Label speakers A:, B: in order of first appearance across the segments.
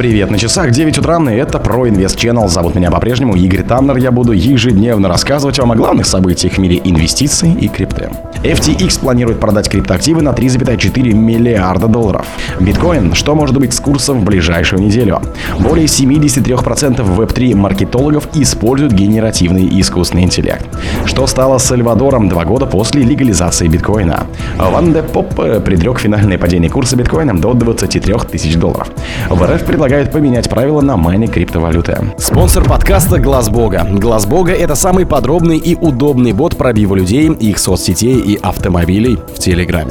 A: Привет, на часах 9 утра, и это Pro Invest Channel. Зовут меня по-прежнему Игорь Таннер. Я буду ежедневно рассказывать вам о главных событиях в мире инвестиций и крипты. FTX планирует продать криптоактивы на 3,4 миллиарда долларов. Биткоин, что может быть с курсом в ближайшую неделю? Более 73% веб-3 маркетологов используют генеративный искусственный интеллект. Что стало с Сальвадором два года после легализации биткоина? Ван де Поп предрек финальное падение курса биткоина до 23 тысяч долларов. В РФ предлагают поменять правила на майне криптовалюты. Спонсор подкаста Глаз Бога. Глаз Бога это самый подробный и удобный бот пробива людей, их соцсетей и автомобилей в Телеграме.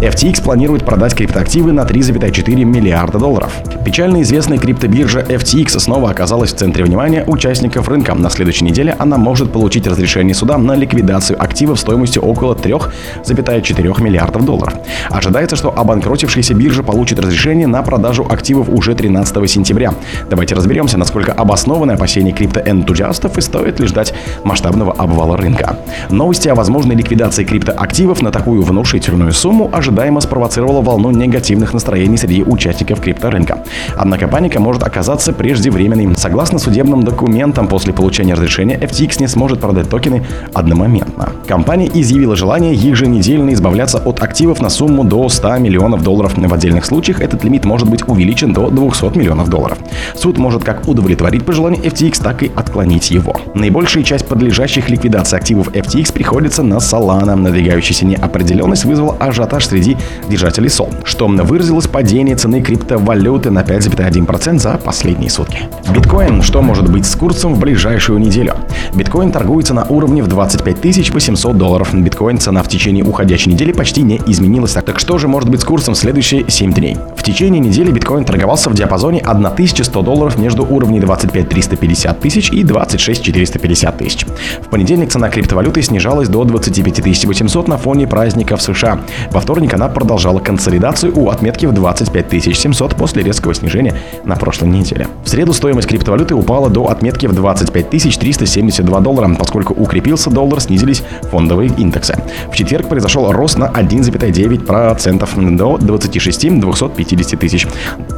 A: FTX планирует продать криптоактивы на 3,4 миллиарда долларов. Печально известная криптобиржа FTX снова оказалась в центре внимания участников рынка. На следующей неделе она может получить разрешение суда на ликвидацию активов стоимостью около 3,4 миллиардов долларов. Ожидается, что обанкротившаяся биржа получит разрешение на продажу активов уже 13 сентября. Давайте разберемся, насколько обоснованы опасения криптоэнтузиастов и стоит ли ждать масштабного обвала рынка. Новости о возможной ликвидации криптоактивов на такую внушительную сумму ожидаются ожидаемо спровоцировало волну негативных настроений среди участников крипторынка. Однако паника может оказаться преждевременной. Согласно судебным документам, после получения разрешения FTX не сможет продать токены одномоментно. Компания изъявила желание еженедельно избавляться от активов на сумму до 100 миллионов долларов. В отдельных случаях этот лимит может быть увеличен до 200 миллионов долларов. Суд может как удовлетворить пожелание FTX, так и отклонить его. Наибольшая часть подлежащих ликвидации активов FTX приходится на Solana. Надвигающаяся неопределенность вызвала ажиотаж среди среди держателей СОЛ, что выразилось падение цены криптовалюты на 5,1% за последние сутки. Биткоин, что может быть с курсом в ближайшую неделю? Биткоин торгуется на уровне в 25 800 долларов. Биткоин цена в течение уходящей недели почти не изменилась. Так что же может быть с курсом в следующие 7 дней? В течение недели биткоин торговался в диапазоне 1100 долларов между уровней 25 350 тысяч и 26 450 тысяч. В понедельник цена криптовалюты снижалась до 25 800 на фоне праздников США. Во вторник вторник она продолжала консолидацию у отметки в 25 700 после резкого снижения на прошлой неделе. В среду стоимость криптовалюты упала до отметки в 25 372 доллара, поскольку укрепился доллар, снизились фондовые индексы. В четверг произошел рост на 1,9% до 26 250 тысяч,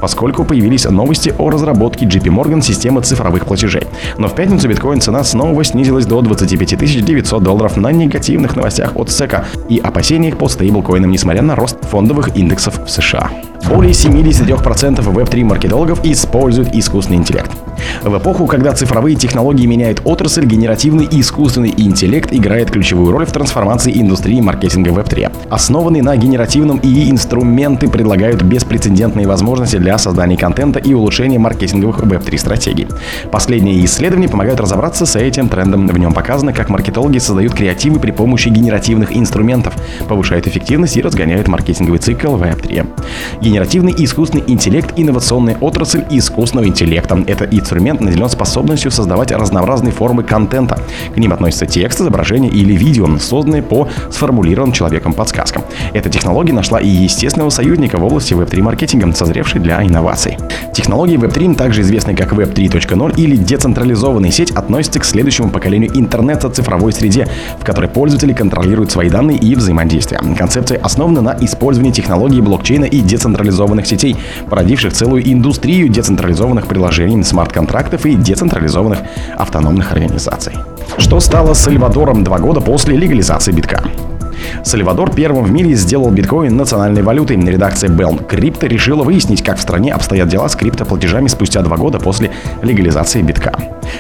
A: поскольку появились новости о разработке JP Morgan системы цифровых платежей. Но в пятницу биткоин цена снова снизилась до 25 900 долларов на негативных новостях от СЕКа и опасениях по стейблкоинам, несмотря на рост фондовых индексов в США. Более 73% веб-3 маркетологов используют искусственный интеллект. В эпоху, когда цифровые технологии меняют отрасль, генеративный и искусственный интеллект играет ключевую роль в трансформации индустрии маркетинга Web3. Основанные на генеративном ИИ инструменты предлагают беспрецедентные возможности для создания контента и улучшения маркетинговых Web3 стратегий. Последние исследования помогают разобраться с этим трендом. В нем показано, как маркетологи создают креативы при помощи генеративных инструментов, повышают эффективность и разгоняют маркетинговый цикл Web3. Генеративный и искусственный интеллект – инновационная отрасль искусственного интеллекта. Это инструмент наделен способностью создавать разнообразные формы контента. К ним относятся текст, изображение или видео, созданные по сформулированным человеком подсказкам. Эта технология нашла и естественного союзника в области Web3 маркетинга, созревшей для инноваций. Технологии Web3, также известные как Web 3.0 или децентрализованная сеть, относятся к следующему поколению интернета цифровой среде, в которой пользователи контролируют свои данные и взаимодействия. Концепция основана на использовании технологий блокчейна и децентрализованных сетей, породивших целую индустрию децентрализованных приложений, смарт-контрактов и децентрализованных автономных организаций. Что стало Сальвадором два года после легализации битка? Сальвадор первым в мире сделал биткоин национальной валютой. Редакция Bell Crypto решила выяснить, как в стране обстоят дела с криптоплатежами спустя два года после легализации битка.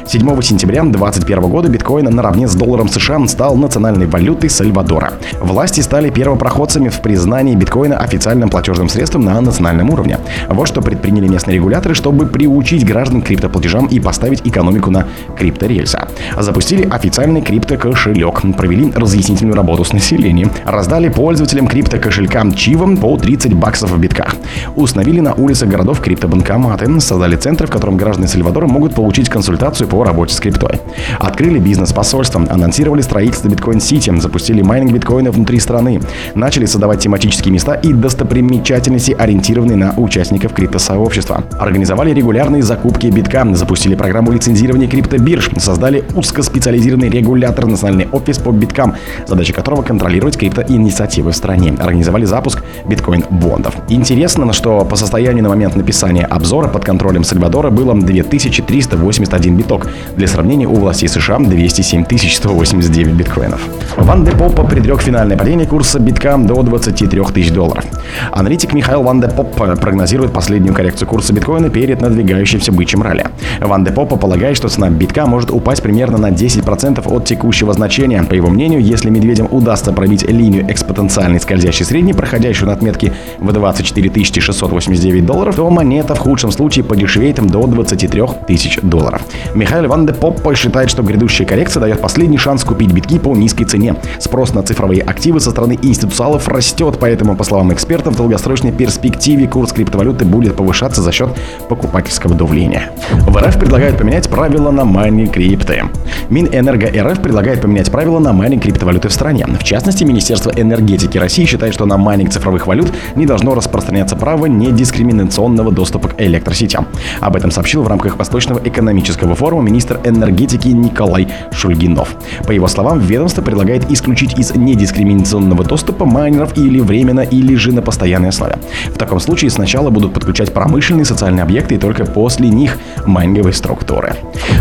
A: 7 сентября 2021 года биткоин наравне с долларом США стал национальной валютой Сальвадора. Власти стали первопроходцами в признании биткоина официальным платежным средством на национальном уровне. Вот что предприняли местные регуляторы, чтобы приучить граждан к криптоплатежам и поставить экономику на крипторельса. Запустили официальный криптокошелек, провели разъяснительную работу с населением, раздали пользователям криптокошелькам Чивом по 30 баксов в битках, установили на улицах городов криптобанкоматы, создали центры, в котором граждане Сальвадора могут получить консультацию информацию по работе с криптой. Открыли бизнес-посольство, анонсировали строительство биткоин-сити, запустили майнинг биткоина внутри страны, начали создавать тематические места и достопримечательности, ориентированные на участников криптосообщества. Организовали регулярные закупки битка, запустили программу лицензирования криптобирж, создали узкоспециализированный регулятор Национальный офис по биткам, задача которого контролировать криптоинициативы в стране. Организовали запуск биткоин-бондов. Интересно, что по состоянию на момент написания обзора под контролем Сальвадора было 2381 биток. Для сравнения, у властей США 207 189 биткоинов. Ван де Поппа предрек финальное падение курса битка до 23 тысяч долларов. Аналитик Михаил Ван де Поп прогнозирует последнюю коррекцию курса биткоина перед надвигающимся бычьим ралли. Ван де Поппа полагает, что цена битка может упасть примерно на 10% от текущего значения. По его мнению, если медведям удастся пробить линию экспоненциальной скользящей средней, проходящую на отметке в 24 689 долларов, то монета в худшем случае подешевеет до 23 тысяч долларов. Михаил Ван де Поппа считает, что грядущая коррекция дает последний шанс купить битки по низкой цене. Спрос на цифровые активы со стороны институциалов растет, поэтому, по словам экспертов, в долгосрочной перспективе курс криптовалюты будет повышаться за счет покупательского давления. В РФ предлагают поменять правила на майнинг крипты. Минэнерго РФ предлагает поменять правила на майнинг криптовалюты в стране. В частности, Министерство энергетики России считает, что на майнинг цифровых валют не должно распространяться право недискриминационного доступа к электросетям. Об этом сообщил в рамках Восточного экономического министр энергетики Николай Шульгинов. По его словам, ведомство предлагает исключить из недискриминационного доступа майнеров или временно, или же на постоянной основе. В таком случае сначала будут подключать промышленные социальные объекты и только после них майнинговые структуры.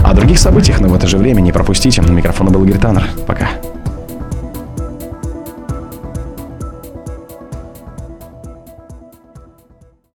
A: О других событиях, но в это же время не пропустите. На микрофона был Игорь Таннер. Пока.